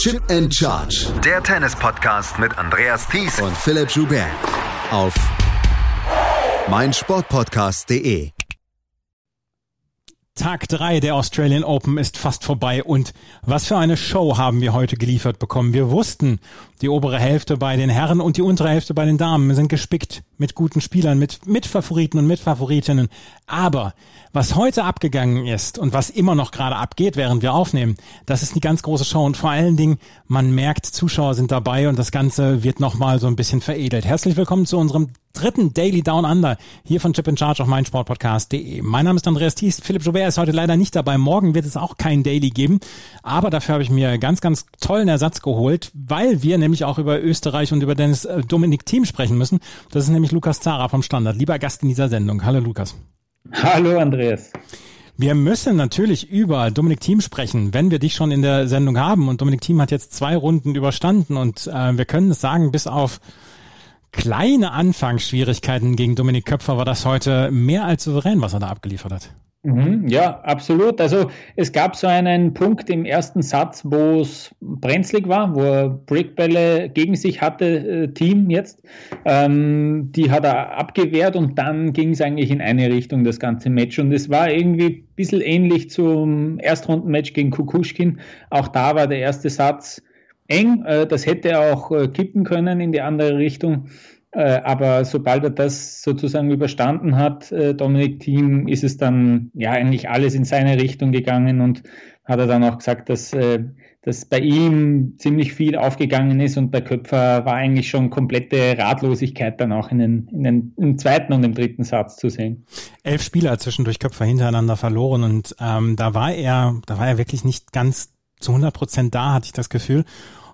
Chip and Charge. Der Tennis-Podcast mit Andreas Thies und Philipp Joubert. Auf meinsportpodcast.de. Tag 3 der Australian Open ist fast vorbei und was für eine Show haben wir heute geliefert bekommen. Wir wussten, die obere Hälfte bei den Herren und die untere Hälfte bei den Damen sind gespickt mit guten Spielern, mit Mitfavoriten und Mitfavoritinnen. Aber was heute abgegangen ist und was immer noch gerade abgeht, während wir aufnehmen, das ist die ganz große Show und vor allen Dingen, man merkt, Zuschauer sind dabei und das Ganze wird nochmal so ein bisschen veredelt. Herzlich willkommen zu unserem dritten Daily Down Under hier von Chip in Charge auf meinsportpodcast.de. Mein Name ist Andreas Thies. Philipp Joubert ist heute leider nicht dabei. Morgen wird es auch kein Daily geben. Aber dafür habe ich mir ganz, ganz tollen Ersatz geholt, weil wir nämlich auch über Österreich und über Dennis äh, Dominik Team sprechen müssen. Das ist nämlich Lukas Zara vom Standard. Lieber Gast in dieser Sendung. Hallo Lukas. Hallo Andreas. Wir müssen natürlich über Dominik Thiem sprechen, wenn wir dich schon in der Sendung haben. Und Dominik Thiem hat jetzt zwei Runden überstanden und äh, wir können es sagen, bis auf kleine Anfangsschwierigkeiten gegen Dominik Köpfer war das heute mehr als souverän, was er da abgeliefert hat. Mhm, ja, absolut. Also es gab so einen Punkt im ersten Satz, wo es brenzlig war, wo er Brickbälle gegen sich hatte, äh, Team jetzt. Ähm, die hat er abgewehrt und dann ging es eigentlich in eine Richtung, das ganze Match. Und es war irgendwie ein bisschen ähnlich zum Erstrundenmatch gegen Kukushkin. Auch da war der erste Satz eng. Äh, das hätte auch äh, kippen können in die andere Richtung. Äh, aber sobald er das sozusagen überstanden hat, äh, Dominik Thiem, ist es dann ja eigentlich alles in seine Richtung gegangen und hat er dann auch gesagt, dass, äh, dass bei ihm ziemlich viel aufgegangen ist und bei Köpfer war eigentlich schon komplette Ratlosigkeit dann auch in den, in den im zweiten und im dritten Satz zu sehen. Elf Spieler zwischendurch Köpfer hintereinander verloren und ähm, da war er, da war er wirklich nicht ganz zu 100 Prozent da, hatte ich das Gefühl.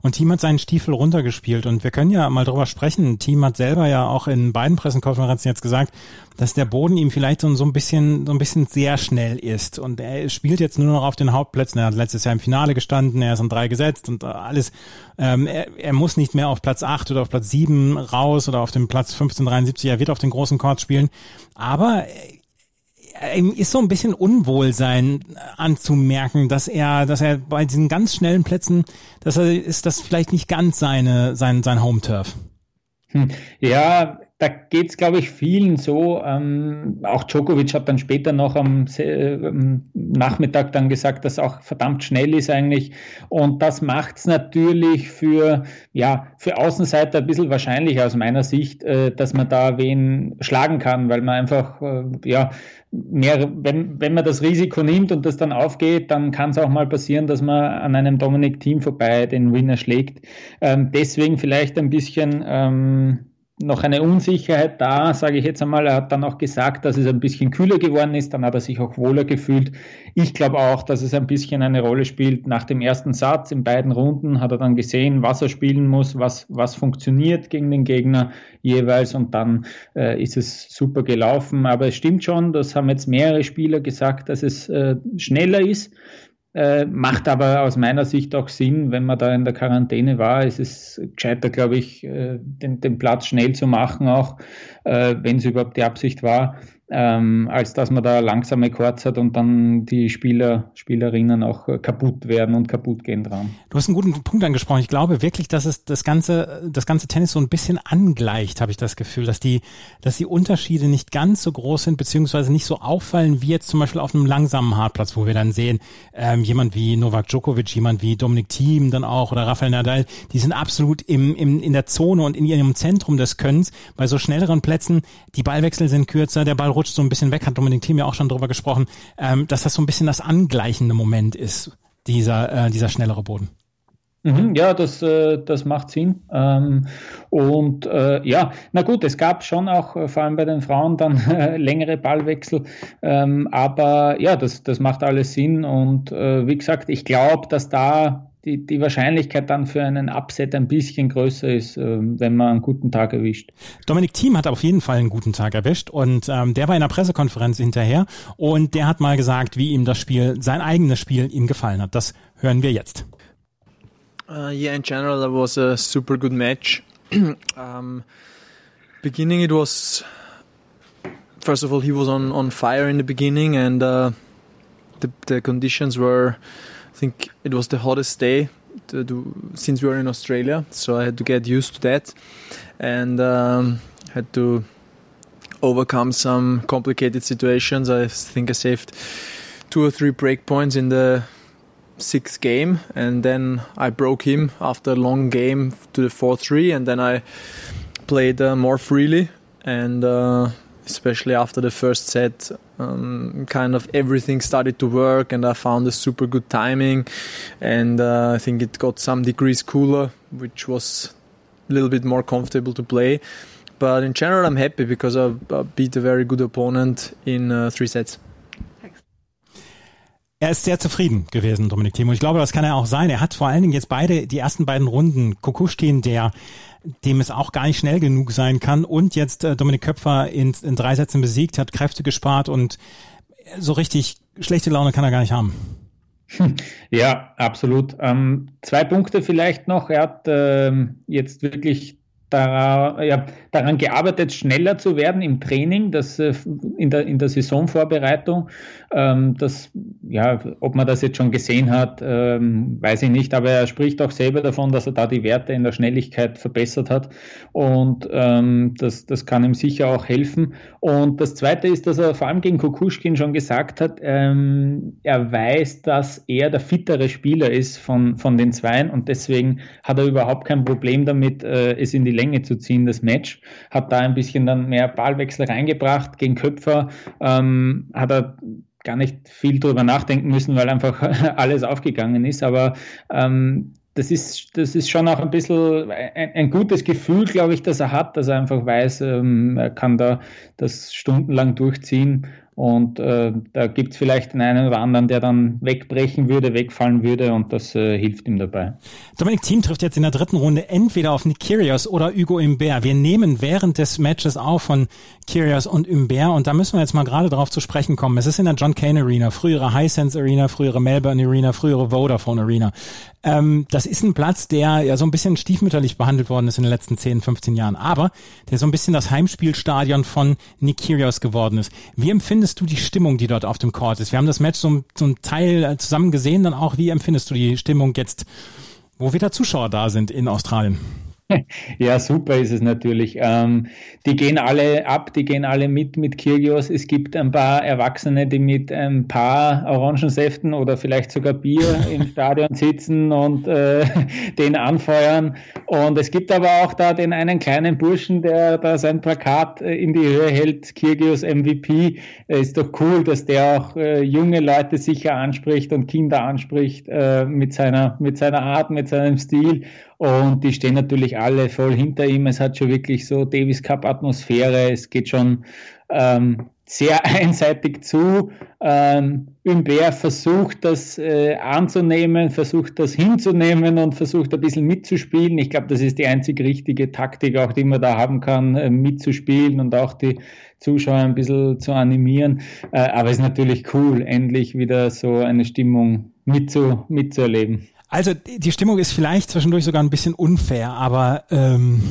Und Team hat seinen Stiefel runtergespielt. Und wir können ja mal drüber sprechen. Team hat selber ja auch in beiden Pressekonferenzen jetzt gesagt, dass der Boden ihm vielleicht so, so ein bisschen, so ein bisschen sehr schnell ist. Und er spielt jetzt nur noch auf den Hauptplätzen. Er hat letztes Jahr im Finale gestanden, er ist an drei gesetzt und alles. Ähm, er, er muss nicht mehr auf Platz acht oder auf Platz sieben raus oder auf dem Platz 1573. Er wird auf den großen Court spielen. Aber ihm ist so ein bisschen Unwohlsein anzumerken, dass er, dass er bei diesen ganz schnellen Plätzen, dass er ist das vielleicht nicht ganz seine, sein, sein Home Turf. Hm. Ja, da geht es, glaube ich, vielen so. Ähm, auch Djokovic hat dann später noch am äh, Nachmittag dann gesagt, dass auch verdammt schnell ist eigentlich. Und das macht es natürlich für, ja, für Außenseiter ein bisschen wahrscheinlicher aus meiner Sicht, äh, dass man da wen schlagen kann, weil man einfach, äh, ja, mehr, wenn, wenn man das Risiko nimmt und das dann aufgeht, dann kann es auch mal passieren, dass man an einem Dominik Team vorbei den Winner schlägt. Ähm, deswegen vielleicht ein bisschen ähm, noch eine Unsicherheit da, sage ich jetzt einmal. Er hat dann auch gesagt, dass es ein bisschen kühler geworden ist, dann hat er sich auch wohler gefühlt. Ich glaube auch, dass es ein bisschen eine Rolle spielt. Nach dem ersten Satz in beiden Runden hat er dann gesehen, was er spielen muss, was, was funktioniert gegen den Gegner jeweils und dann äh, ist es super gelaufen. Aber es stimmt schon, das haben jetzt mehrere Spieler gesagt, dass es äh, schneller ist. Äh, macht aber aus meiner Sicht auch Sinn, wenn man da in der Quarantäne war. Es ist gescheiter, glaube ich, äh, den, den Platz schnell zu machen, auch äh, wenn es überhaupt die Absicht war ähm, als dass man da langsame Chords hat und dann die Spieler, Spielerinnen auch äh, kaputt werden und kaputt gehen dran. Du hast einen guten Punkt angesprochen. Ich glaube wirklich, dass es das ganze, das ganze Tennis so ein bisschen angleicht, habe ich das Gefühl, dass die, dass die Unterschiede nicht ganz so groß sind, beziehungsweise nicht so auffallen wie jetzt zum Beispiel auf einem langsamen Hartplatz, wo wir dann sehen, ähm, jemand wie Novak Djokovic, jemand wie Dominik Thiem dann auch oder Rafael Nadal, die sind absolut im, im, in der Zone und in ihrem Zentrum des Könnens. Bei so schnelleren Plätzen, die Ballwechsel sind kürzer, der Ball rutscht so ein bisschen weg, hat Dominik Thiem ja auch schon drüber gesprochen, ähm, dass das so ein bisschen das angleichende Moment ist, dieser, äh, dieser schnellere Boden. Mhm, ja, das, äh, das macht Sinn. Ähm, und äh, ja, na gut, es gab schon auch äh, vor allem bei den Frauen dann längere Ballwechsel. Ähm, aber ja, das, das macht alles Sinn. Und wie gesagt, ich glaube, dass da die, die Wahrscheinlichkeit dann für einen Upset ein bisschen größer ist, äh, wenn man einen guten Tag erwischt. Dominik Thiem hat auf jeden Fall einen guten Tag erwischt und ähm, der war in einer Pressekonferenz hinterher und der hat mal gesagt, wie ihm das Spiel, sein eigenes Spiel ihm gefallen hat. Das hören wir jetzt. Uh, yeah, in general, that was a super good match. um, beginning, it was first of all he was on on fire in the beginning, and uh, the the conditions were think it was the hottest day to since we were in Australia. So I had to get used to that, and um, had to overcome some complicated situations. I think I saved two or three break points in the sixth game, and then I broke him after a long game to the four three, and then I played uh, more freely and. Uh, especially after the first set, um, kind of everything started to work, and I found a super good timing. And uh, I think it got some degrees cooler, which was a little bit more comfortable to play. But in general, I'm happy because I, beat a very good opponent in uh, three sets. Er ist sehr zufrieden gewesen, Dominik Thiem. Und ich glaube, das kann er auch sein. Er hat vor allen Dingen jetzt beide, die ersten beiden Runden, Kukushkin, der dem es auch gar nicht schnell genug sein kann. Und jetzt äh, Dominik Köpfer in, in drei Sätzen besiegt, hat Kräfte gespart und so richtig schlechte Laune kann er gar nicht haben. Ja, absolut. Ähm, zwei Punkte vielleicht noch. Er hat ähm, jetzt wirklich daran, gearbeitet, schneller zu werden im Training, das, äh, in, der, in der Saisonvorbereitung. Ähm, das, ja, ob man das jetzt schon gesehen hat, ähm, weiß ich nicht, aber er spricht auch selber davon, dass er da die Werte in der Schnelligkeit verbessert hat und ähm, das, das kann ihm sicher auch helfen. Und das Zweite ist, dass er vor allem gegen Kukushkin schon gesagt hat, er weiß, dass er der fittere Spieler ist von, von den Zweien und deswegen hat er überhaupt kein Problem damit, äh, es in die Länge zu ziehen, das Match. Hat da ein bisschen dann mehr Ballwechsel reingebracht. Gegen Köpfer ähm, hat er gar nicht viel drüber nachdenken müssen, weil einfach alles aufgegangen ist. Aber ähm, das ist, das ist schon auch ein bisschen ein, ein gutes Gefühl, glaube ich, dass er hat, dass er einfach weiß, ähm, er kann da das stundenlang durchziehen und äh, da gibt es vielleicht den einen oder anderen, der dann wegbrechen würde, wegfallen würde und das äh, hilft ihm dabei. Dominik Thiem trifft jetzt in der dritten Runde entweder auf Nick Kyrgios oder Hugo Imbert. Wir nehmen während des Matches auf von Kyrgios und Imbert und da müssen wir jetzt mal gerade darauf zu sprechen kommen. Es ist in der John Kane Arena, frühere Hisense Arena, frühere Melbourne Arena, frühere Vodafone Arena. Ähm, das ist ein Platz, der ja so ein bisschen stiefmütterlich behandelt worden ist in den letzten 10, 15 Jahren, aber der so ein bisschen das Heimspielstadion von Nick Kyrgios geworden ist. Wie empfindest du die Stimmung, die dort auf dem Court ist? Wir haben das Match so, ein Teil äh, zusammen gesehen, dann auch. Wie empfindest du die Stimmung jetzt, wo wieder Zuschauer da sind in Australien? Ja, super ist es natürlich. Ähm, die gehen alle ab, die gehen alle mit mit Kirgios. Es gibt ein paar Erwachsene, die mit ein paar Orangensäften oder vielleicht sogar Bier im Stadion sitzen und äh, den anfeuern. Und es gibt aber auch da den einen kleinen Burschen, der da sein Plakat äh, in die Höhe hält, Kirgios MVP. Äh, ist doch cool, dass der auch äh, junge Leute sicher anspricht und Kinder anspricht äh, mit seiner mit seiner Art, mit seinem Stil. Und die stehen natürlich alle voll hinter ihm. Es hat schon wirklich so Davis Cup Atmosphäre. Es geht schon ähm, sehr einseitig zu. Ähm, Humbert versucht das äh, anzunehmen, versucht das hinzunehmen und versucht ein bisschen mitzuspielen. Ich glaube, das ist die einzig richtige Taktik, auch die man da haben kann, äh, mitzuspielen und auch die Zuschauer ein bisschen zu animieren. Äh, aber es ist natürlich cool, endlich wieder so eine Stimmung mitzu, mitzuerleben. Also die Stimmung ist vielleicht zwischendurch sogar ein bisschen unfair, aber ähm,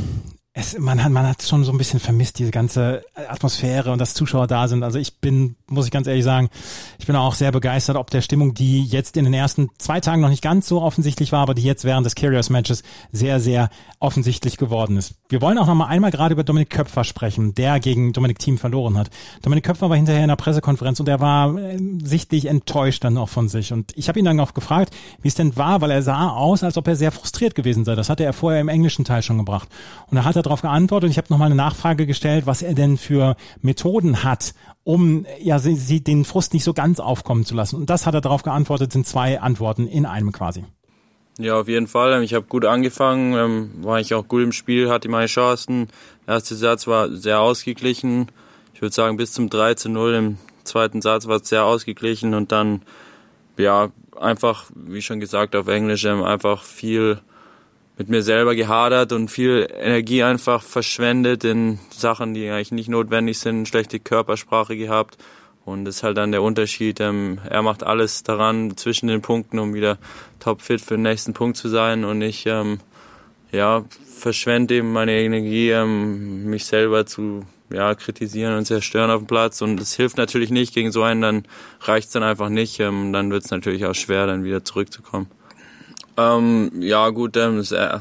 es, man hat, man hat schon so ein bisschen vermisst, diese ganze Atmosphäre und dass Zuschauer da sind. Also ich bin, muss ich ganz ehrlich sagen, ich bin auch sehr begeistert, ob der Stimmung, die jetzt in den ersten zwei Tagen noch nicht ganz so offensichtlich war, aber die jetzt während des Carriers Matches sehr, sehr offensichtlich geworden ist. Wir wollen auch noch mal einmal gerade über Dominik Köpfer sprechen, der gegen Dominik Thiem verloren hat. Dominik Köpfer war hinterher in der Pressekonferenz und er war äh, sichtlich enttäuscht dann auch von sich. Und ich habe ihn dann auch gefragt, wie es denn war, weil er sah aus, als ob er sehr frustriert gewesen sei. Das hatte er vorher im englischen Teil schon gebracht. Und da hat er darauf geantwortet. Ich habe nochmal eine Nachfrage gestellt, was er denn für Methoden hat, um ja sie, sie den Frust nicht so ganz aufkommen zu lassen. Und das hat er darauf geantwortet, sind zwei Antworten in einem quasi. Ja, auf jeden Fall. Ich habe gut angefangen, ähm, war ich auch gut im Spiel, hatte meine Chancen. Der erste Satz war sehr ausgeglichen. Ich würde sagen, bis zum 3 zu 0 im zweiten Satz war es sehr ausgeglichen und dann, ja, einfach, wie schon gesagt auf Englisch, ähm, einfach viel mit mir selber gehadert und viel Energie einfach verschwendet in Sachen, die eigentlich nicht notwendig sind, schlechte Körpersprache gehabt. Und das ist halt dann der Unterschied. Ähm, er macht alles daran zwischen den Punkten, um wieder topfit für den nächsten Punkt zu sein. Und ich ähm, ja, verschwende eben meine Energie, ähm, mich selber zu ja, kritisieren und zerstören auf dem Platz. Und das hilft natürlich nicht gegen so einen, dann reicht es dann einfach nicht. Ähm, dann wird es natürlich auch schwer, dann wieder zurückzukommen. Ähm, ja, gut, ähm, das, äh,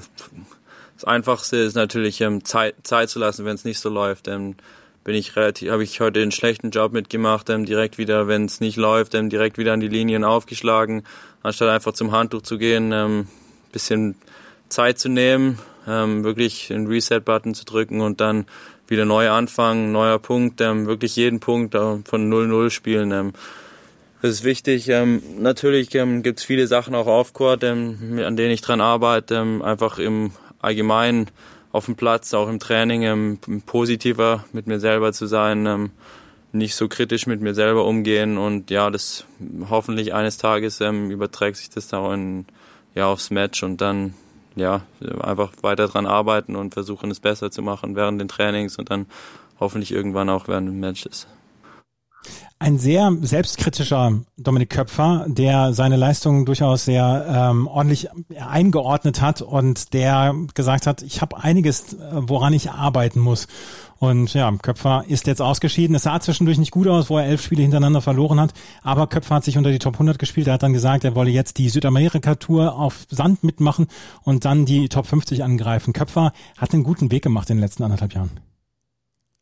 das, Einfachste ist natürlich ähm, Zeit, Zeit zu lassen, wenn es nicht so läuft. Ähm, bin ich relativ, habe ich heute einen schlechten Job mitgemacht, ähm, direkt wieder, wenn es nicht läuft, ähm, direkt wieder an die Linien aufgeschlagen, anstatt einfach zum Handtuch zu gehen, ähm, bisschen Zeit zu nehmen, ähm, wirklich den Reset-Button zu drücken und dann wieder neu anfangen, neuer Punkt, ähm, wirklich jeden Punkt äh, von 0-0 spielen. Ähm, das ist wichtig. Ähm, natürlich ähm, gibt es viele Sachen auch auf Court, ähm, an denen ich dran arbeite, ähm, einfach im Allgemeinen auf dem Platz, auch im Training, ähm, positiver mit mir selber zu sein, ähm, nicht so kritisch mit mir selber umgehen und ja, das hoffentlich eines Tages ähm, überträgt sich das dann in, ja, aufs Match und dann ja, einfach weiter dran arbeiten und versuchen es besser zu machen während den Trainings und dann hoffentlich irgendwann auch während den Matches ein sehr selbstkritischer Dominik Köpfer, der seine Leistungen durchaus sehr ähm, ordentlich eingeordnet hat und der gesagt hat, ich habe einiges, woran ich arbeiten muss. Und ja, Köpfer ist jetzt ausgeschieden. Es sah zwischendurch nicht gut aus, wo er elf Spiele hintereinander verloren hat. Aber Köpfer hat sich unter die Top 100 gespielt. Er hat dann gesagt, er wolle jetzt die Südamerika-Tour auf Sand mitmachen und dann die Top 50 angreifen. Köpfer hat einen guten Weg gemacht in den letzten anderthalb Jahren.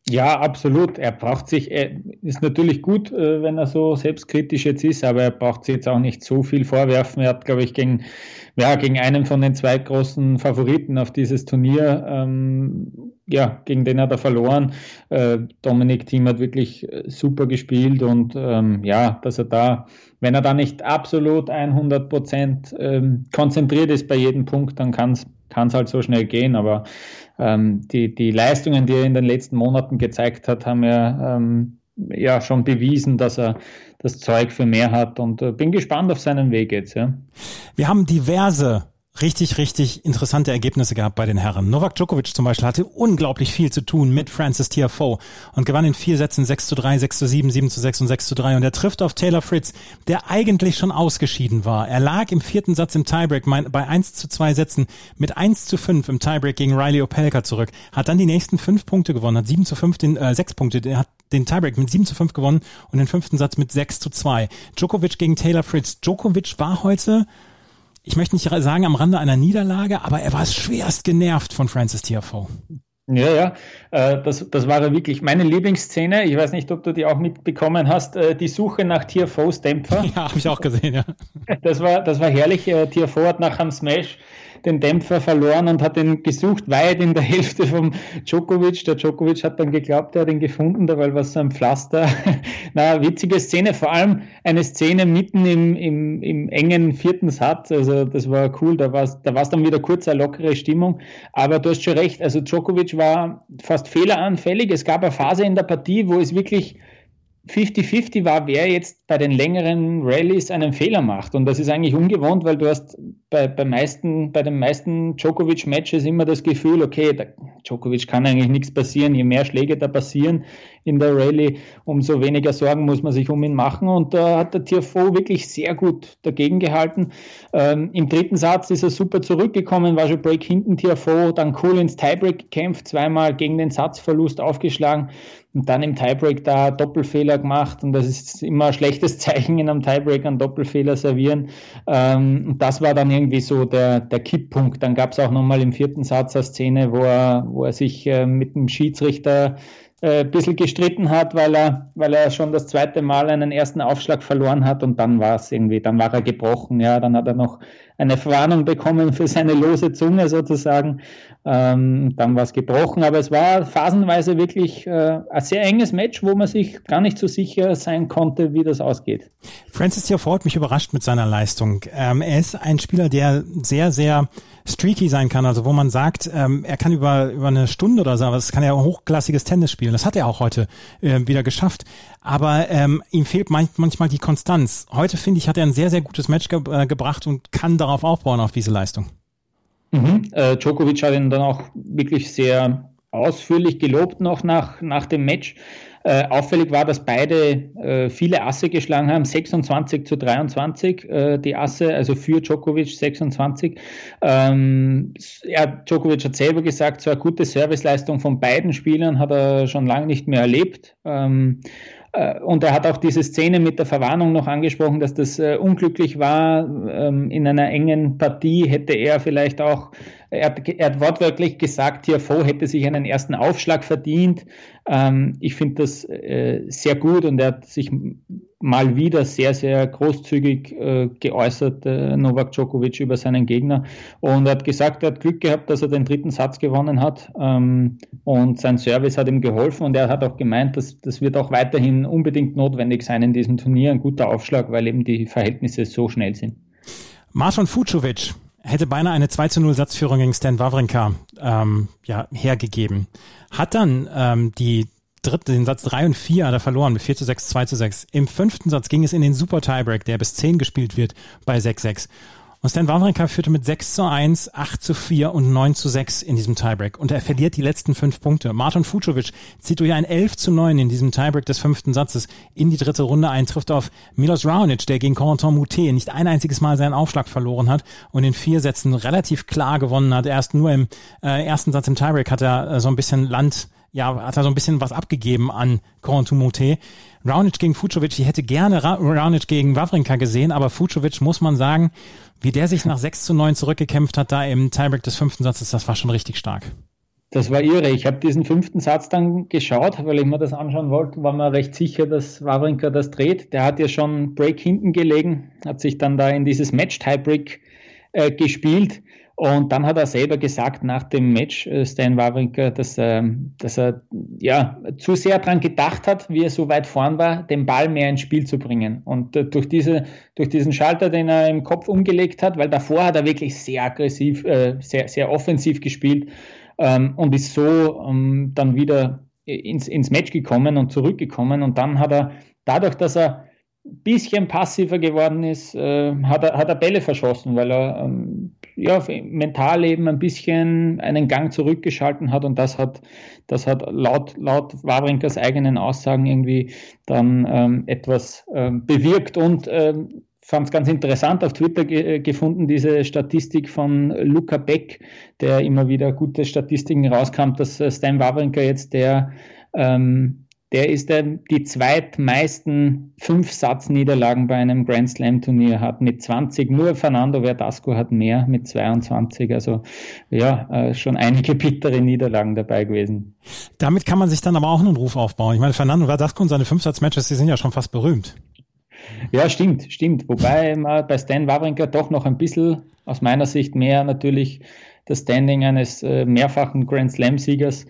Ja, absolut. Er braucht sich, er ist natürlich gut, äh, wenn er so selbstkritisch jetzt ist, aber er braucht sich jetzt auch nicht so viel vorwerfen. Er hat, glaube ich, gegen, ja, gegen einen von den zwei großen Favoriten auf dieses Turnier, ähm, ja, gegen den hat er verloren. Äh, Dominik Thiem hat wirklich äh, super gespielt und ähm, ja, dass er da, wenn er da nicht absolut 100 Prozent ähm, konzentriert ist bei jedem Punkt, dann kann es kann es halt so schnell gehen. Aber ähm, die, die Leistungen, die er in den letzten Monaten gezeigt hat, haben ja, ähm, ja schon bewiesen, dass er das Zeug für mehr hat und äh, bin gespannt auf seinen Weg jetzt. Ja. Wir haben diverse richtig, richtig interessante Ergebnisse gehabt bei den Herren. Novak Djokovic zum Beispiel hatte unglaublich viel zu tun mit Francis Tiafoe und gewann in vier Sätzen 6 zu 3, 6 zu 7, 7 zu 6 und 6 zu 3 und er trifft auf Taylor Fritz, der eigentlich schon ausgeschieden war. Er lag im vierten Satz im Tiebreak bei 1 zu 2 Sätzen mit 1 zu 5 im Tiebreak gegen Riley Opelka zurück, hat dann die nächsten fünf Punkte gewonnen, hat 7 zu 5 den, äh, 6 Punkte, der hat den Tiebreak mit 7 zu 5 gewonnen und den fünften Satz mit 6 zu 2. Djokovic gegen Taylor Fritz. Djokovic war heute ich möchte nicht sagen am Rande einer Niederlage, aber er war schwerst genervt von Francis Tiafoe. Ja, ja, äh, das, das war wirklich meine Lieblingsszene. Ich weiß nicht, ob du die auch mitbekommen hast. Äh, die Suche nach Tiafoes Dämpfer. Ja, habe ich auch gesehen, ja. Das war, das war herrlich. Äh, Tiafoe hat nach einem Smash den Dämpfer verloren und hat ihn gesucht, weit in der Hälfte vom Djokovic. Der Djokovic hat dann geglaubt, er hat ihn gefunden, dabei war so ein Pflaster. Na, witzige Szene, vor allem eine Szene mitten im, im, im engen vierten Satz. Also das war cool, da war es da war's dann wieder kurz eine lockere Stimmung. Aber du hast schon recht, also Djokovic war fast fehleranfällig. Es gab eine Phase in der Partie, wo es wirklich 50-50 war, wer jetzt bei den längeren Rallyes einen Fehler macht. Und das ist eigentlich ungewohnt, weil du hast bei, bei, meisten, bei den meisten Djokovic-Matches immer das Gefühl, okay, der Djokovic kann eigentlich nichts passieren. Je mehr Schläge da passieren in der Rallye, umso weniger Sorgen muss man sich um ihn machen. Und da hat der Tiafoe wirklich sehr gut dagegen gehalten. Ähm, Im dritten Satz ist er super zurückgekommen, war schon Break hinten Tiafoe, dann cool ins Tiebreak gekämpft, zweimal gegen den Satzverlust aufgeschlagen und dann im Tiebreak da Doppelfehler gemacht und das ist immer ein schlechtes Zeichen in einem Tiebreak einen Doppelfehler servieren. Ähm, und das war dann irgendwie so der, der Kipppunkt. Dann gab es auch nochmal im vierten Satz eine Szene, wo er, wo er sich äh, mit dem Schiedsrichter äh, ein bisschen gestritten hat, weil er, weil er schon das zweite Mal einen ersten Aufschlag verloren hat und dann war es irgendwie, dann war er gebrochen, ja, dann hat er noch eine Verwarnung bekommen für seine lose Zunge sozusagen. Ähm, dann war es gebrochen, aber es war phasenweise wirklich äh, ein sehr enges Match, wo man sich gar nicht so sicher sein konnte, wie das ausgeht. Francis Tiafoe hat mich überrascht mit seiner Leistung. Ähm, er ist ein Spieler, der sehr, sehr streaky sein kann, also wo man sagt, ähm, er kann über, über eine Stunde oder so, aber das kann er hochklassiges Tennis spielen. Das hat er auch heute äh, wieder geschafft. Aber ähm, ihm fehlt manchmal die Konstanz. Heute finde ich, hat er ein sehr, sehr gutes Match ge äh, gebracht und kann darauf aufbauen, auf diese Leistung. Mhm. Äh, Djokovic hat ihn dann auch wirklich sehr ausführlich gelobt noch nach, nach dem Match. Äh, auffällig war, dass beide äh, viele Asse geschlagen haben, 26 zu 23 äh, die Asse, also für Djokovic 26. Ähm, er, Djokovic hat selber gesagt, so eine gute Serviceleistung von beiden Spielern hat er schon lange nicht mehr erlebt. Ähm, äh, und er hat auch diese Szene mit der Verwarnung noch angesprochen, dass das äh, unglücklich war. Ähm, in einer engen Partie hätte er vielleicht auch, er hat, er hat wortwörtlich gesagt, Tiafoe hätte sich einen ersten Aufschlag verdient. Ähm, ich finde das äh, sehr gut und er hat sich mal wieder sehr, sehr großzügig äh, geäußert, äh, Novak Djokovic über seinen Gegner. Und er hat gesagt, er hat Glück gehabt, dass er den dritten Satz gewonnen hat. Ähm, und sein Service hat ihm geholfen. Und er hat auch gemeint, dass das wird auch weiterhin unbedingt notwendig sein in diesem Turnier. Ein guter Aufschlag, weil eben die Verhältnisse so schnell sind. Marton Fucovic hätte beinahe eine 2 zu 0 Satzführung gegen Stan Wawrinka ähm, ja, hergegeben. Hat dann ähm, die dritte, den Satz 3 und 4 hat er verloren mit 4 zu 6, 2 zu 6. Im fünften Satz ging es in den Super Tiebreak, der bis 10 gespielt wird bei 6-6. Und Stan Wawrinka führte mit 6 zu 1, 8 zu 4 und 9 zu 6 in diesem Tiebreak. Und er verliert die letzten fünf Punkte. Martin Fucovic zieht durch ein 11 zu 9 in diesem Tiebreak des fünften Satzes in die dritte Runde ein, trifft auf Milos Raonic, der gegen Corentin Moutet nicht ein einziges Mal seinen Aufschlag verloren hat und in vier Sätzen relativ klar gewonnen hat. Erst nur im äh, ersten Satz im Tiebreak hat er äh, so ein bisschen Land ja, hat er so ein bisschen was abgegeben an Corentin Moutet. Raonic gegen Fucovic, ich hätte gerne Ra Raonic gegen Wawrinka gesehen, aber Fucovic muss man sagen, wie der sich nach 6 zu 9 zurückgekämpft hat, da im Tiebreak des fünften Satzes, das war schon richtig stark. Das war irre. Ich habe diesen fünften Satz dann geschaut, weil ich mir das anschauen wollte, war mir recht sicher, dass Wawrinka das dreht. Der hat ja schon Break hinten gelegen, hat sich dann da in dieses Match-Tiebreak äh, gespielt und dann hat er selber gesagt nach dem Match, äh, Stan Wawrinka, dass, er, dass er ja, zu sehr daran gedacht hat, wie er so weit vorn war, den Ball mehr ins Spiel zu bringen. Und äh, durch, diese, durch diesen Schalter, den er im Kopf umgelegt hat, weil davor hat er wirklich sehr aggressiv, äh, sehr, sehr offensiv gespielt ähm, und ist so ähm, dann wieder ins, ins Match gekommen und zurückgekommen. Und dann hat er, dadurch, dass er bisschen passiver geworden ist, hat, er, hat er Bälle verschossen, weil er ähm, ja, mental eben ein bisschen einen Gang zurückgeschalten hat und das hat, das hat laut, laut Wawrinkers eigenen Aussagen irgendwie dann ähm, etwas ähm, bewirkt und ähm, fand es ganz interessant auf Twitter ge gefunden, diese Statistik von Luca Beck, der immer wieder gute Statistiken rauskam, dass äh, Stan Wawrinka jetzt der ähm, der ist der, die zweitmeisten Fünf-Satz-Niederlagen bei einem Grand Slam-Turnier hat mit 20. Nur Fernando Verdasco hat mehr mit 22. Also ja, äh, schon einige bittere Niederlagen dabei gewesen. Damit kann man sich dann aber auch einen Ruf aufbauen. Ich meine, Fernando Verdasco und seine Fünf-Satz-Matches, die sind ja schon fast berühmt. Ja, stimmt, stimmt. Wobei man bei Stan Wawrinka doch noch ein bisschen aus meiner Sicht mehr natürlich das Standing eines äh, mehrfachen Grand Slam-Siegers äh,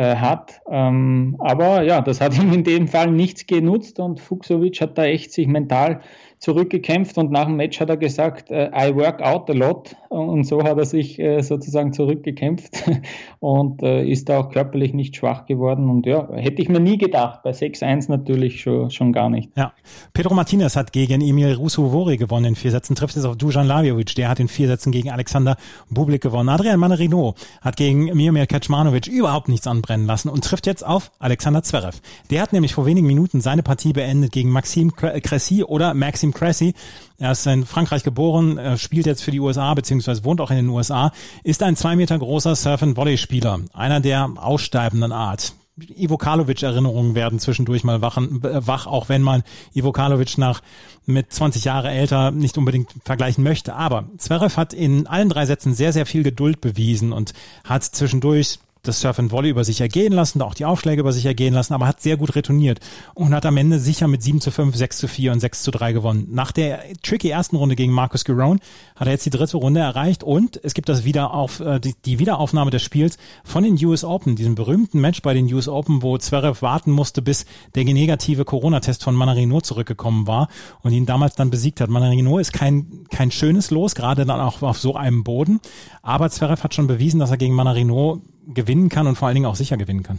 hat. Ähm, aber ja, das hat ihm in dem Fall nichts genutzt und Fuchsovic hat da echt sich mental zurückgekämpft und nach dem Match hat er gesagt, äh, I work out a lot und so hat er sich äh, sozusagen zurückgekämpft und äh, ist auch körperlich nicht schwach geworden und ja, hätte ich mir nie gedacht, bei 6-1 natürlich schon, schon gar nicht. Ja, Pedro Martinez hat gegen Emil Rusuvori gewonnen in vier Sätzen, trifft jetzt auf Dujan Laviovic, der hat in vier Sätzen gegen Alexander Bublik gewonnen. Adrian Manarino hat gegen Miomir Kaczmanovic überhaupt nichts anbrennen lassen und trifft jetzt auf Alexander Zverev. Der hat nämlich vor wenigen Minuten seine Partie beendet gegen Maxime Cressy oder Maxim Maxim Cressy. Er ist in Frankreich geboren, spielt jetzt für die USA, beziehungsweise wohnt auch in den USA, ist ein zwei Meter großer Surf-and-Volley-Spieler, einer der aussteibenden Art. Ivo Karlovic-Erinnerungen werden zwischendurch mal wachen, wach, auch wenn man Ivo Karlovic nach mit 20 Jahre älter nicht unbedingt vergleichen möchte. Aber Zverev hat in allen drei Sätzen sehr, sehr viel Geduld bewiesen und hat zwischendurch das Surf and Volley über sich ergehen lassen, auch die Aufschläge über sich ergehen lassen, aber hat sehr gut retourniert und hat am Ende sicher mit 7 zu 5, 6 zu 4 und 6 zu 3 gewonnen. Nach der tricky ersten Runde gegen Marcus Giron hat er jetzt die dritte Runde erreicht und es gibt das Wiederauf, äh, die, die Wiederaufnahme des Spiels von den US Open, diesem berühmten Match bei den US Open, wo Zverev warten musste, bis der negative Corona-Test von Manarino zurückgekommen war und ihn damals dann besiegt hat. Manarino ist kein, kein schönes Los, gerade dann auch auf so einem Boden, aber Zverev hat schon bewiesen, dass er gegen Manarino gewinnen kann und vor allen Dingen auch sicher gewinnen kann.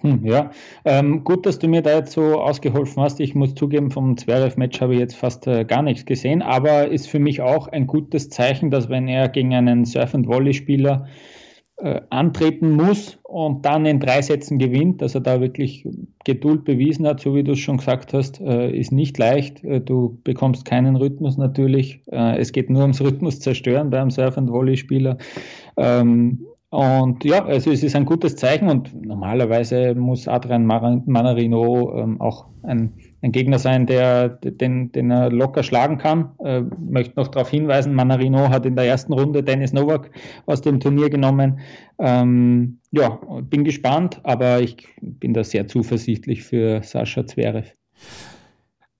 Hm, ja, ähm, gut, dass du mir da jetzt so ausgeholfen hast. Ich muss zugeben, vom Zverev-Match habe ich jetzt fast äh, gar nichts gesehen, aber ist für mich auch ein gutes Zeichen, dass wenn er gegen einen Surf-and-Volley-Spieler äh, antreten muss und dann in drei Sätzen gewinnt, dass er da wirklich Geduld bewiesen hat, so wie du es schon gesagt hast, äh, ist nicht leicht. Äh, du bekommst keinen Rhythmus natürlich. Äh, es geht nur ums Rhythmus zerstören beim Surf- and Volley-Spieler. Ähm, Und ja, also es ist ein gutes Zeichen und normalerweise muss Adrian Manarino ähm, auch ein, ein, Gegner sein, der, den, den er locker schlagen kann. Äh, möchte noch darauf hinweisen, Manarino hat in der ersten Runde Dennis Novak aus dem Turnier genommen. Ähm, ja, bin gespannt, aber ich bin da sehr zuversichtlich für Sascha Zverev.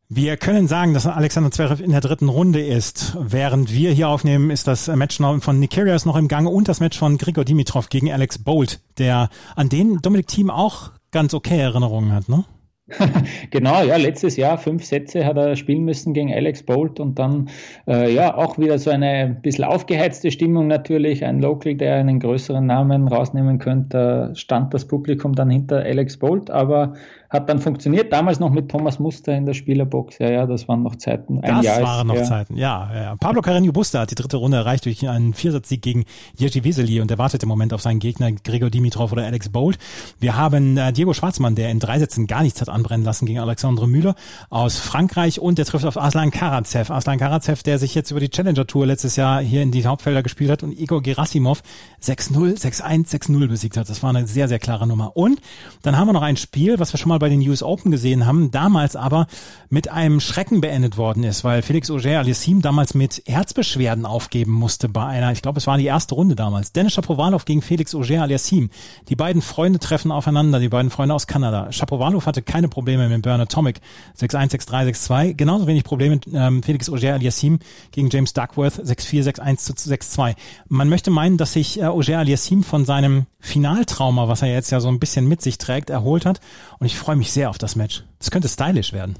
Wir können sagen, dass Alexander Zverev in der dritten Runde ist. Während wir hier aufnehmen, ist das Match von Nikirias noch im Gange und das Match von Grigor Dimitrov gegen Alex Bolt, der an den Dominik Thiem auch ganz okay Erinnerungen hat, ne? genau, ja, letztes Jahr fünf Sätze hat er spielen müssen gegen Alex Bolt und dann äh, ja auch wieder so eine bisschen aufgeheizte Stimmung natürlich. Ein Local, der einen größeren Namen rausnehmen könnte, stand das Publikum dann hinter Alex Bolt, aber hat dann funktioniert. Damals noch mit Thomas Muster in der Spielerbox. Ja, ja, das waren noch Zeiten. Ein das Jahr waren noch. Zeiten, ja, ja. Pablo Carreño Buster hat die dritte Runde erreicht durch einen Viersatzsieg gegen Jerzy Weseli und er wartet im Moment auf seinen Gegner Gregor Dimitrov oder Alex Bolt. Wir haben äh, Diego Schwarzmann, der in drei Sätzen gar nichts hat anbrennen lassen gegen Alexandre Müller aus Frankreich und der trifft auf Aslan Karatsev. Aslan Karatsev, der sich jetzt über die Challenger Tour letztes Jahr hier in die Hauptfelder gespielt hat und Igor Gerasimov 6-0, 6-1, 6-0 besiegt hat. Das war eine sehr, sehr klare Nummer. Und dann haben wir noch ein Spiel, was wir schon mal bei den US Open gesehen haben, damals aber mit einem Schrecken beendet worden ist, weil Felix Auger-Aliassime damals mit Herzbeschwerden aufgeben musste bei einer, ich glaube, es war die erste Runde damals. Dennis Shapovalov gegen Felix Auger-Aliassime. Die beiden Freunde treffen aufeinander, die beiden Freunde aus Kanada. Shapovalov hatte keine Probleme mit Bernard Tomic 6-1, 6-3, 6-2. Genauso wenig Probleme mit ähm, Felix Auger-Aliassime gegen James Duckworth 6-4, 6-1 zu 6-2. Man möchte meinen, dass sich äh, Auger-Aliassime von seinem Finaltrauma, was er jetzt ja so ein bisschen mit sich trägt, erholt hat. Und ich freue mich sehr auf das Match. Das könnte stylisch werden.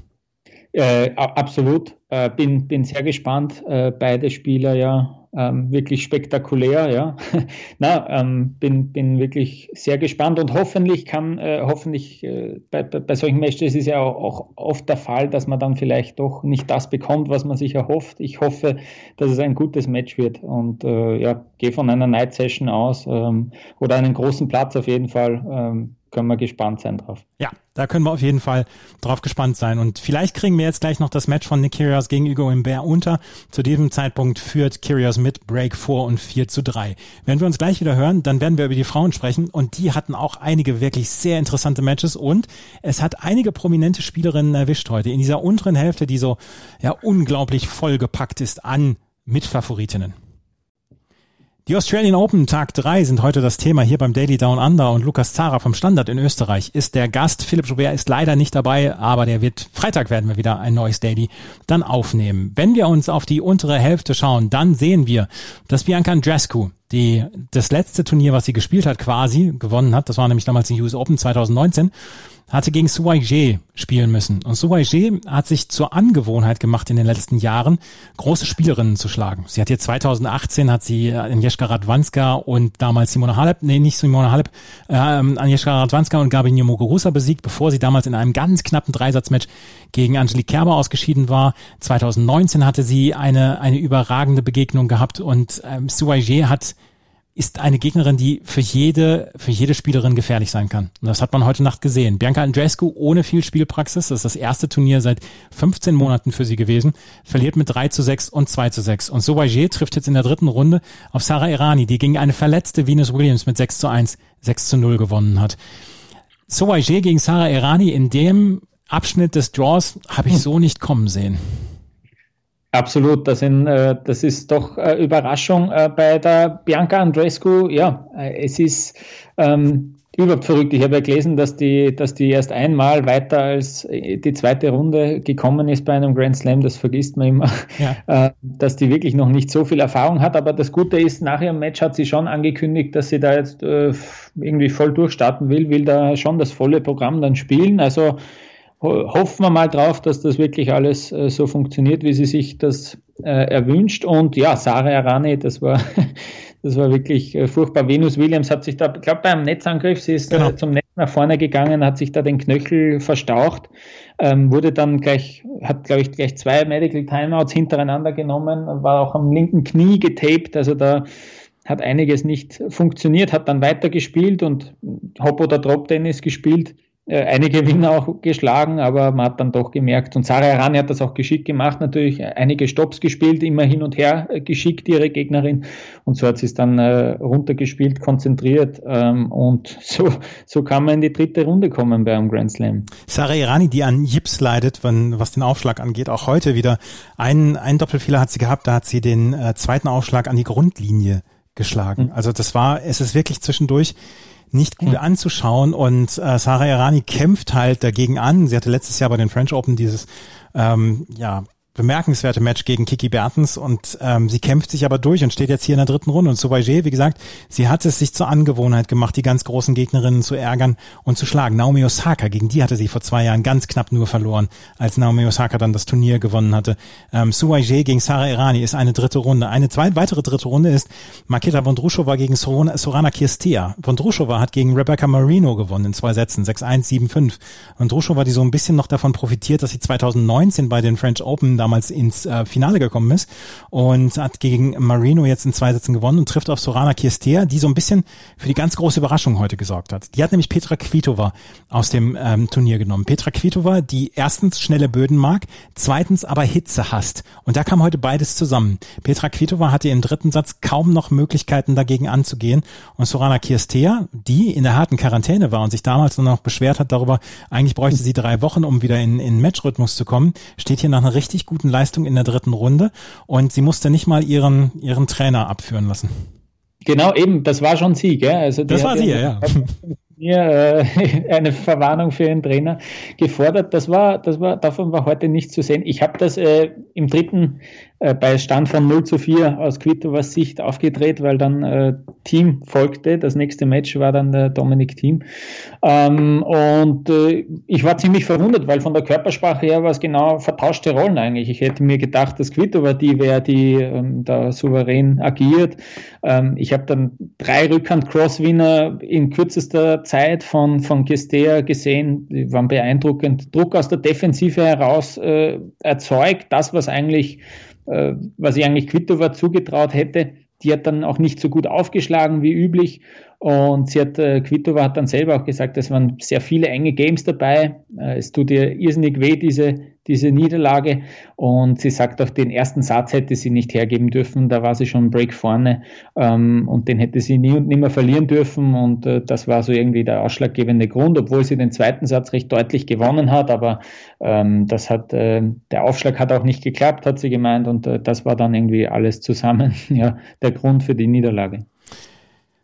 Äh, absolut. Äh, bin, bin sehr gespannt. Äh, beide Spieler ja ähm, wirklich spektakulär, ja. Na, ähm, bin, bin wirklich sehr gespannt und hoffentlich kann, äh, hoffentlich äh, bei, bei solchen Matches ist ja auch, auch, oft der Fall, dass man dann vielleicht doch nicht das bekommt, was man sich erhofft. Ich hoffe, dass es ein gutes Match wird und äh, ja, gehe von einer Night Session aus ähm, oder einen großen Platz auf jeden Fall. Können wir gespannt sein drauf. Ja, da können wir auf jeden Fall drauf gespannt sein. Und vielleicht kriegen wir jetzt gleich noch das Match von Nick Kyrgios gegen Hugo Imbert unter. Zu diesem Zeitpunkt führt Kyrgios mit Break 4 und 4 zu 3. Wenn wir uns gleich wieder hören, dann werden wir über die Frauen sprechen. Und die hatten auch einige wirklich sehr interessante Matches. Und es hat einige prominente Spielerinnen erwischt heute. In dieser unteren Hälfte, die so ja unglaublich vollgepackt ist an Mitfavoritinnen. Die Australian Open Tag 3 sind heute das Thema hier beim Daily Down Under und Lukas Zara vom Standard in Österreich ist der Gast. Philipp Joubert ist leider nicht dabei, aber der wird, Freitag werden wir wieder ein neues Daily dann aufnehmen. Wenn wir uns auf die untere Hälfte schauen, dann sehen wir, dass Bianca Andrescu die das letzte Turnier, was sie gespielt hat, quasi gewonnen hat. Das war nämlich damals die US Open 2019 hatte gegen Suwaije spielen müssen. Und Suwaije hat sich zur Angewohnheit gemacht in den letzten Jahren, große Spielerinnen zu schlagen. Sie hat hier 2018 hat sie Agnieszka Radwanska und damals Simona Halep, nee, nicht Simona Halep, äh, Agnieszka Radwanska und Gabi Muguruza besiegt, bevor sie damals in einem ganz knappen Dreisatzmatch gegen Angelique Kerber ausgeschieden war. 2019 hatte sie eine, eine überragende Begegnung gehabt und ähm, Suwaije hat ist eine Gegnerin, die für jede, für jede Spielerin gefährlich sein kann. Und das hat man heute Nacht gesehen. Bianca Andreescu ohne viel Spielpraxis, das ist das erste Turnier seit 15 Monaten für sie gewesen, verliert mit 3 zu 6 und 2 zu 6. Und Sowager trifft jetzt in der dritten Runde auf Sarah Irani, die gegen eine verletzte Venus Williams mit 6 zu 1, 6 zu 0 gewonnen hat. Sowager gegen Sarah Irani in dem Abschnitt des Draws habe ich so nicht kommen sehen. Absolut, das, in, äh, das ist doch äh, Überraschung äh, bei der Bianca Andrescu. Ja, es ist ähm, überhaupt verrückt. Ich habe ja gelesen, dass die, dass die erst einmal weiter als die zweite Runde gekommen ist bei einem Grand Slam. Das vergisst man immer, ja. dass die wirklich noch nicht so viel Erfahrung hat. Aber das Gute ist, nach ihrem Match hat sie schon angekündigt, dass sie da jetzt irgendwie voll durchstarten will, will da schon das volle Programm dann spielen. Also hoffen wir mal drauf, dass das wirklich alles äh, so funktioniert, wie sie sich das äh, erwünscht. Und ja, Sarah Arani, das war, das war wirklich äh, furchtbar. Venus Williams hat sich da, ich glaube, beim Netzangriff, sie ist äh, genau. zum Netz nach vorne gegangen, hat sich da den Knöchel verstaucht, ähm, wurde dann gleich, hat, glaube ich, gleich zwei Medical Timeouts hintereinander genommen, war auch am linken Knie getaped, also da hat einiges nicht funktioniert, hat dann weitergespielt und Hop oder Drop Tennis gespielt einige Gewinner auch geschlagen, aber man hat dann doch gemerkt, und Sarah Arani hat das auch geschickt gemacht, natürlich einige Stops gespielt, immer hin und her äh, geschickt, ihre Gegnerin. Und so hat sie es dann äh, runtergespielt, konzentriert. Ähm, und so, so kann man in die dritte Runde kommen bei einem Grand Slam. Sarah Irani, die an Jips leidet, wenn, was den Aufschlag angeht, auch heute wieder. Einen, einen Doppelfehler hat sie gehabt, da hat sie den äh, zweiten Aufschlag an die Grundlinie geschlagen. Mhm. Also das war, es ist wirklich zwischendurch nicht gut mhm. anzuschauen und äh, Sarah Irani kämpft halt dagegen an. Sie hatte letztes Jahr bei den French Open dieses ähm, ja bemerkenswerte Match gegen Kiki Bertens und ähm, sie kämpft sich aber durch und steht jetzt hier in der dritten Runde. Und Soubaiger, wie gesagt, sie hat es sich zur Angewohnheit gemacht, die ganz großen Gegnerinnen zu ärgern und zu schlagen. Naomi Osaka, gegen die hatte sie vor zwei Jahren ganz knapp nur verloren, als Naomi Osaka dann das Turnier gewonnen hatte. Ähm, Soubaiger gegen Sarah Irani ist eine dritte Runde. Eine zweite, weitere dritte Runde ist Maketa Vondrushova gegen Sorana, Sorana Kirstea. Vondrushova hat gegen Rebecca Marino gewonnen in zwei Sätzen, 6-1, 7-5. Vondrushova, die so ein bisschen noch davon profitiert, dass sie 2019 bei den French Open damals ins äh, Finale gekommen ist und hat gegen Marino jetzt in zwei Sätzen gewonnen und trifft auf Sorana Kirstea, die so ein bisschen für die ganz große Überraschung heute gesorgt hat. Die hat nämlich Petra Kvitova aus dem ähm, Turnier genommen. Petra Kvitova, die erstens schnelle Böden mag, zweitens aber Hitze hasst. Und da kam heute beides zusammen. Petra Kvitova hatte im dritten Satz kaum noch Möglichkeiten dagegen anzugehen und Sorana Kirstea, die in der harten Quarantäne war und sich damals noch beschwert hat darüber, eigentlich bräuchte sie drei Wochen, um wieder in, in Matchrhythmus zu kommen, steht hier nach einer richtig guten guten Leistung in der dritten Runde und sie musste nicht mal ihren, ihren Trainer abführen lassen. Genau, eben, das war schon sie, gell? Also das war sie, ja. Mir äh, eine Verwarnung für ihren Trainer gefordert. Das war, das war, davon war heute nicht zu sehen. Ich habe das äh, im dritten äh, bei Stand von 0 zu 4 aus Quitovas Sicht aufgedreht, weil dann äh, Team folgte. Das nächste Match war dann der Dominik Team. Ähm, und äh, ich war ziemlich verwundert, weil von der Körpersprache her war es genau vertauschte Rollen eigentlich. Ich hätte mir gedacht, dass Quitova die wäre, die ähm, da souverän agiert. Ähm, ich habe dann drei Rückhand-Crosswinner in kürzester Zeit von, von Gestea gesehen. Die waren beeindruckend. Druck aus der Defensive heraus äh, erzeugt. Das, was eigentlich äh, was ich eigentlich Kvitova zugetraut hätte. Die hat dann auch nicht so gut aufgeschlagen wie üblich. Und sie hat, äh, Kvitova hat dann selber auch gesagt, es waren sehr viele enge Games dabei. Äh, es tut ihr irrsinnig weh, diese, diese Niederlage. Und sie sagt auch, den ersten Satz hätte sie nicht hergeben dürfen. Da war sie schon Break vorne. Ähm, und den hätte sie nie und nimmer verlieren dürfen. Und äh, das war so irgendwie der ausschlaggebende Grund, obwohl sie den zweiten Satz recht deutlich gewonnen hat. Aber ähm, das hat, äh, der Aufschlag hat auch nicht geklappt, hat sie gemeint. Und äh, das war dann irgendwie alles zusammen, ja, der Grund für die Niederlage.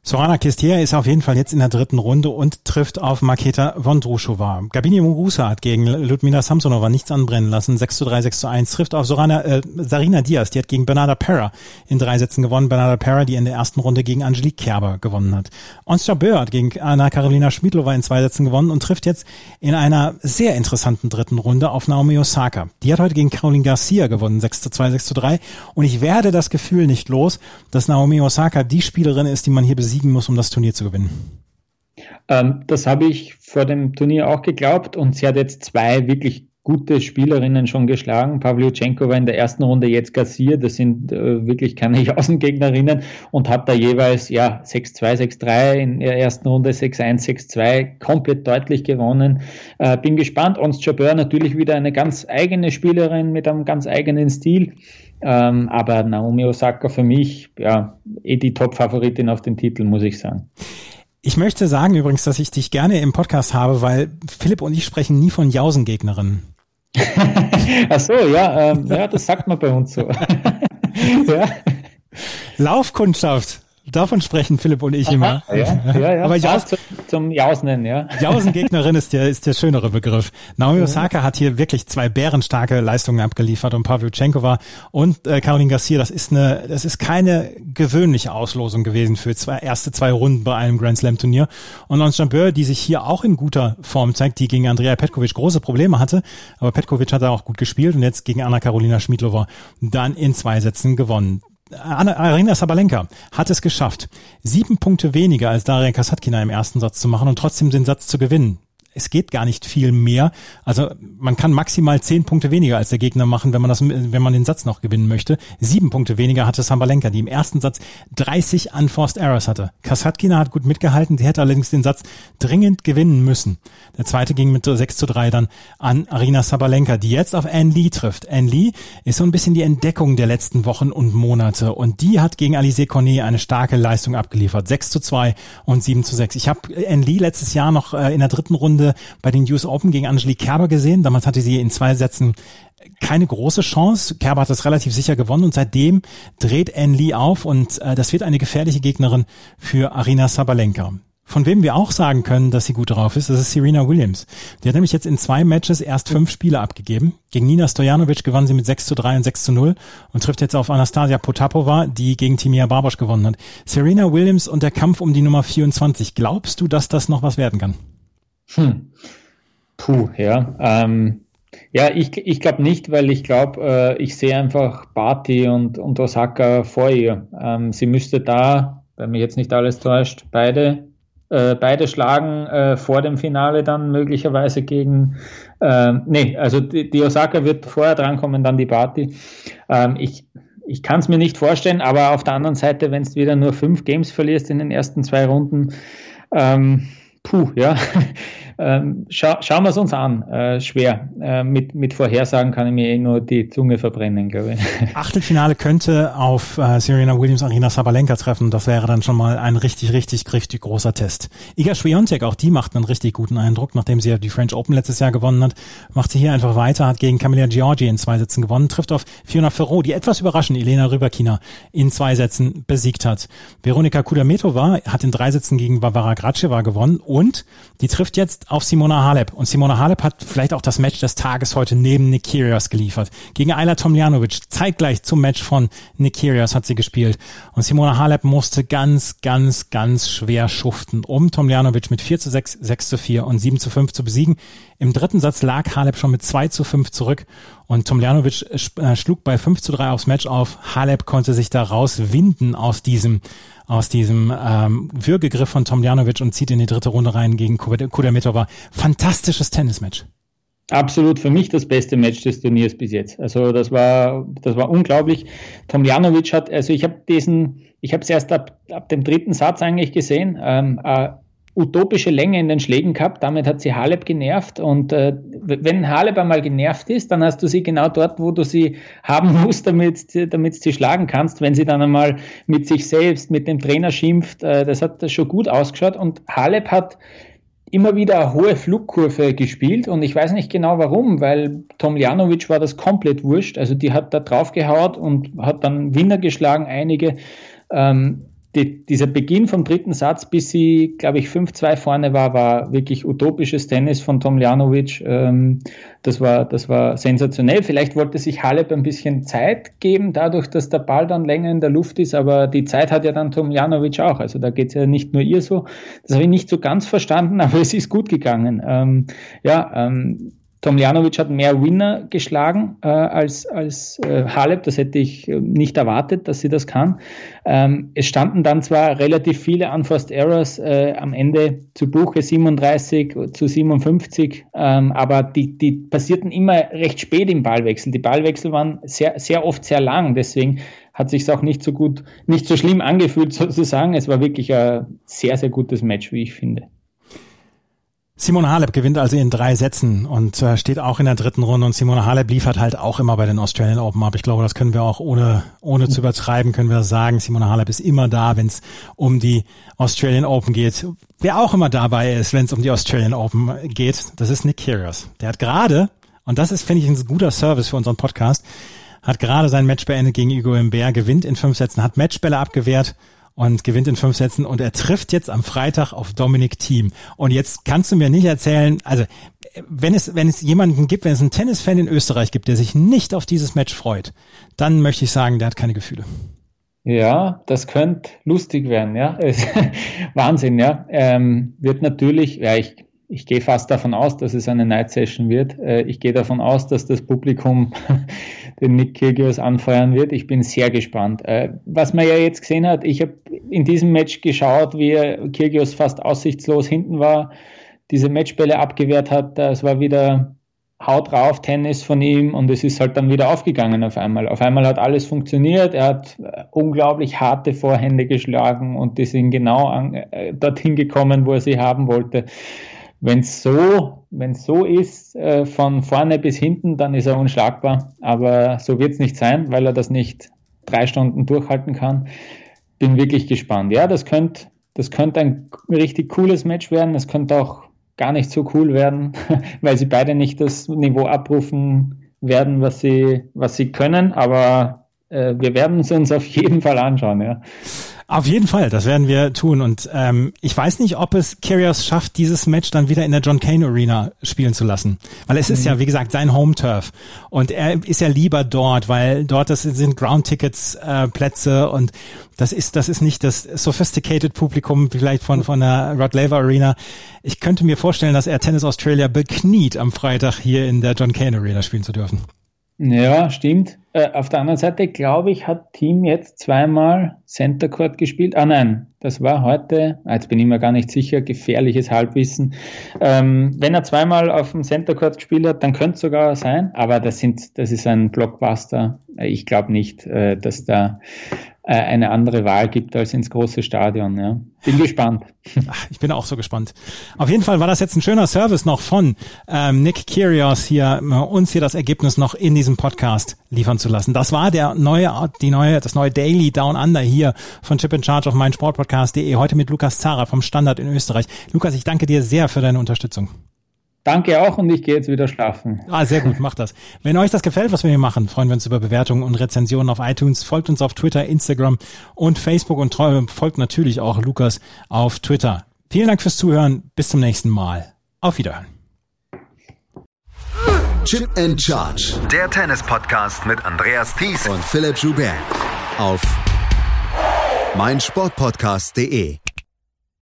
Sorana Kistea ist auf jeden Fall jetzt in der dritten Runde und trifft auf Maketa Vondrushova. Gabini Mugusa hat gegen Ludmila Samsonova nichts anbrennen lassen. 6 zu 3, 6 zu 1. Trifft auf Sorana, äh, Sarina Diaz. Die hat gegen Bernarda Pera in drei Sätzen gewonnen. Bernarda Pera, die in der ersten Runde gegen Angelique Kerber gewonnen hat. Ons Jabeur hat gegen Anna Karolina Schmidlova in zwei Sätzen gewonnen und trifft jetzt in einer sehr interessanten dritten Runde auf Naomi Osaka. Die hat heute gegen Caroline Garcia gewonnen. 6 zu 2, 6 zu 3. Und ich werde das Gefühl nicht los, dass Naomi Osaka die Spielerin ist, die man hier besiegt besiegen muss, um das Turnier zu gewinnen? Ähm, das habe ich vor dem Turnier auch geglaubt und sie hat jetzt zwei wirklich gute Spielerinnen schon geschlagen. Pavlyuchenko war in der ersten Runde jetzt Garcia, das sind äh, wirklich keine Außengegnerinnen und hat da jeweils ja 6-2, 6-3 in der ersten Runde 6-1, 6-2 komplett deutlich gewonnen. Äh, bin gespannt. Ons Jabeur natürlich wieder eine ganz eigene Spielerin mit einem ganz eigenen Stil. Ähm, aber Naomi Osaka für mich, ja, eh die Top-Favoritin auf den Titel, muss ich sagen. Ich möchte sagen übrigens, dass ich dich gerne im Podcast habe, weil Philipp und ich sprechen nie von Jausengegnerinnen. Ach so, ja, ähm, ja, das sagt man bei uns so. ja. Laufkundschaft. Davon sprechen Philipp und ich Aha, immer. Ja, ja, ja. Aber Jaus, zum, zum Jausnen, ja. Jausengegnerin ist der, ist der schönere Begriff. Naomi Osaka hat hier wirklich zwei bärenstarke Leistungen abgeliefert und Pavlyuchenkova und äh, Caroline Garcia, das ist eine, das ist keine gewöhnliche Auslosung gewesen für zwei, erste zwei Runden bei einem Grand Slam Turnier. Und Ons Jambeur, die sich hier auch in guter Form zeigt, die gegen Andrea Petkovic große Probleme hatte, aber Petkovic hat da auch gut gespielt und jetzt gegen Anna Karolina Schmidlova dann in zwei Sätzen gewonnen. Arina Sabalenka hat es geschafft, sieben Punkte weniger als Daria Kasatkina im ersten Satz zu machen und trotzdem den Satz zu gewinnen. Es geht gar nicht viel mehr. Also man kann maximal zehn Punkte weniger als der Gegner machen, wenn man das, wenn man den Satz noch gewinnen möchte. Sieben Punkte weniger hatte Sambalenka, die im ersten Satz 30 Unforced Errors hatte. Kasatkina hat gut mitgehalten, sie hätte allerdings den Satz dringend gewinnen müssen. Der zweite ging mit 6 zu 3 dann an Arina Sabalenka, die jetzt auf Anne Lee trifft. Anne Lee ist so ein bisschen die Entdeckung der letzten Wochen und Monate und die hat gegen Alice Cornet eine starke Leistung abgeliefert. 6 zu 2 und 7 zu 6. Ich habe Anne Lee letztes Jahr noch äh, in der dritten Runde bei den US Open gegen Angelique Kerber gesehen. Damals hatte sie in zwei Sätzen keine große Chance. Kerber hat das relativ sicher gewonnen und seitdem dreht Anne Lee auf und äh, das wird eine gefährliche Gegnerin für Arina Sabalenka. Von wem wir auch sagen können, dass sie gut drauf ist, das ist Serena Williams. Die hat nämlich jetzt in zwei Matches erst fünf Spiele abgegeben. Gegen Nina Stojanovic gewann sie mit 6 zu 3 und 6 zu 0 und trifft jetzt auf Anastasia Potapova, die gegen Timia Barbosch gewonnen hat. Serena Williams und der Kampf um die Nummer 24. Glaubst du, dass das noch was werden kann? Hm. Puh, ja. Ähm, ja, ich, ich glaube nicht, weil ich glaube, äh, ich sehe einfach Barty und, und Osaka vor ihr. Ähm, sie müsste da, wenn mich jetzt nicht alles täuscht, beide äh, beide schlagen äh, vor dem Finale dann möglicherweise gegen, äh, nee, also die, die, Osaka wird vorher drankommen, dann die Party. Ähm, ich ich kann es mir nicht vorstellen, aber auf der anderen Seite, wenn du wieder nur fünf Games verlierst in den ersten zwei Runden, ähm, puh, ja, ähm, scha schauen wir es uns an. Äh, schwer. Äh, mit, mit Vorhersagen kann ich mir eh nur die Zunge verbrennen, glaube ich. Achtelfinale könnte auf äh, Serena Williams Arena Sabalenka treffen. Das wäre dann schon mal ein richtig, richtig, richtig großer Test. Iga Swiatek, auch die macht einen richtig guten Eindruck, nachdem sie ja die French Open letztes Jahr gewonnen hat, macht sie hier einfach weiter, hat gegen Camilla Giorgi in zwei Sätzen gewonnen, trifft auf Fiona Ferro, die etwas überraschend Elena Rybakina in zwei Sätzen besiegt hat. Veronika Kudametova hat in drei Sätzen gegen Barbara Graceva gewonnen und die trifft jetzt auf Simona Halep. Und Simona Halep hat vielleicht auch das Match des Tages heute neben Nick Kyrgios geliefert. Gegen Ayla Tomljanovic, zeitgleich zum Match von Nick Kyrgios hat sie gespielt. Und Simona Halep musste ganz, ganz, ganz schwer schuften, um Tomljanovic mit 4 zu 6, 6 zu 4 und 7 zu 5 zu besiegen. Im dritten Satz lag Halep schon mit 2 zu 5 zurück und Tomljanovic äh, schlug bei 5 zu 3 aufs Match auf. Halep konnte sich da rauswinden aus diesem aus diesem ähm, Würgegriff von Tomljanovic und zieht in die dritte Runde rein gegen Kudermetova. Fantastisches Tennismatch. Absolut für mich das beste Match des Turniers bis jetzt. Also das war, das war unglaublich. Tomljanovic hat, also ich habe diesen, ich habe es erst ab, ab dem dritten Satz eigentlich gesehen. Ähm, äh, utopische Länge in den Schlägen gehabt. Damit hat sie Halep genervt. Und äh, wenn Halep einmal genervt ist, dann hast du sie genau dort, wo du sie haben musst, damit, damit sie schlagen kannst. Wenn sie dann einmal mit sich selbst, mit dem Trainer schimpft, äh, das hat schon gut ausgeschaut. Und Halep hat immer wieder eine hohe Flugkurve gespielt und ich weiß nicht genau warum, weil Tomljanovic war das komplett wurscht. Also die hat da drauf gehaut und hat dann Winner geschlagen, einige. Ähm, die, dieser Beginn vom dritten Satz, bis sie, glaube ich, 5-2 vorne war, war wirklich utopisches Tennis von Tomljanovic. Ähm, das, war, das war sensationell. Vielleicht wollte sich Halep ein bisschen Zeit geben, dadurch, dass der Ball dann länger in der Luft ist, aber die Zeit hat ja dann Tomljanovic auch. Also da geht es ja nicht nur ihr so. Das habe ich nicht so ganz verstanden, aber es ist gut gegangen. Ähm, ja, ähm, Tomljanovic hat mehr Winner geschlagen äh, als, als äh, Halep. Das hätte ich äh, nicht erwartet, dass sie das kann. Ähm, es standen dann zwar relativ viele Unforced Errors äh, am Ende zu Buche 37 zu 57, ähm, aber die, die passierten immer recht spät im Ballwechsel. Die Ballwechsel waren sehr, sehr oft sehr lang. Deswegen hat sich auch nicht so gut, nicht so schlimm angefühlt sozusagen. Es war wirklich ein sehr, sehr gutes Match, wie ich finde. Simone Halep gewinnt also in drei Sätzen und äh, steht auch in der dritten Runde und Simone Halep liefert halt auch immer bei den Australian Open ab. Ich glaube, das können wir auch ohne, ohne zu übertreiben, können wir sagen. Simone Halep ist immer da, wenn es um die Australian Open geht. Wer auch immer dabei ist, wenn es um die Australian Open geht, das ist Nick Kyrgios. Der hat gerade, und das ist, finde ich, ein guter Service für unseren Podcast, hat gerade sein Match beendet gegen Hugo Imbert, gewinnt in fünf Sätzen, hat Matchbälle abgewehrt und gewinnt in fünf Sätzen und er trifft jetzt am Freitag auf Dominic Thiem. Und jetzt kannst du mir nicht erzählen, also wenn es, wenn es jemanden gibt, wenn es einen Tennisfan in Österreich gibt, der sich nicht auf dieses Match freut, dann möchte ich sagen, der hat keine Gefühle. Ja, das könnte lustig werden, ja. Wahnsinn, ja. Ähm, wird natürlich, ja, ich ich gehe fast davon aus, dass es eine Night Session wird. Äh, ich gehe davon aus, dass das Publikum den Nick Kyrgios anfeuern wird. Ich bin sehr gespannt. Äh, was man ja jetzt gesehen hat, ich habe in diesem Match geschaut, wie Kyrgios fast aussichtslos hinten war, diese Matchbälle abgewehrt hat. Es war wieder Haut drauf Tennis von ihm und es ist halt dann wieder aufgegangen auf einmal. Auf einmal hat alles funktioniert. Er hat äh, unglaublich harte Vorhände geschlagen und die sind genau an, äh, dorthin gekommen, wo er sie haben wollte. Wenn es so, wenn's so ist, äh, von vorne bis hinten, dann ist er unschlagbar. Aber so wird es nicht sein, weil er das nicht drei Stunden durchhalten kann. Bin wirklich gespannt. Ja, das könnte das könnte ein richtig cooles Match werden. Das könnte auch gar nicht so cool werden, weil sie beide nicht das Niveau abrufen werden, was sie, was sie können. Aber äh, wir werden es uns auf jeden Fall anschauen. Ja. Auf jeden Fall, das werden wir tun. Und ähm, ich weiß nicht, ob es Kyrgios schafft, dieses Match dann wieder in der John Kane Arena spielen zu lassen. Weil es mhm. ist ja, wie gesagt, sein Home-Turf. Und er ist ja lieber dort, weil dort das sind Ground-Tickets äh, Plätze und das ist, das ist nicht das sophisticated Publikum vielleicht von, von der Rod Laver Arena. Ich könnte mir vorstellen, dass er Tennis Australia bekniet, am Freitag hier in der John Kane Arena spielen zu dürfen. Ja, stimmt. Äh, auf der anderen Seite, glaube ich, hat Team jetzt zweimal Center Court gespielt. Ah nein, das war heute, ah, jetzt bin ich mir gar nicht sicher, gefährliches Halbwissen. Ähm, wenn er zweimal auf dem Center Court gespielt hat, dann könnte es sogar sein, aber das, sind, das ist ein Blockbuster. Ich glaube nicht, äh, dass da äh, eine andere Wahl gibt als ins große Stadion. Ja. Bin gespannt. Ich bin auch so gespannt. Auf jeden Fall war das jetzt ein schöner Service noch von ähm, Nick Kyrgios hier, äh, uns hier das Ergebnis noch in diesem Podcast liefern zu lassen. Das war der neue, die neue, das neue Daily Down Under hier von Chip in Charge auf meinsportpodcast.de. Heute mit Lukas Zara vom Standard in Österreich. Lukas, ich danke dir sehr für deine Unterstützung. Danke auch und ich gehe jetzt wieder schlafen. Ah, sehr gut, macht das. Wenn euch das gefällt, was wir hier machen, freuen wir uns über Bewertungen und Rezensionen auf iTunes. Folgt uns auf Twitter, Instagram und Facebook und folgt natürlich auch Lukas auf Twitter. Vielen Dank fürs Zuhören. Bis zum nächsten Mal. Auf Wiederhören. Chip and Charge. Der Tennis-Podcast mit Andreas Thies und Philipp Joubert. Auf meinsportpodcast.de.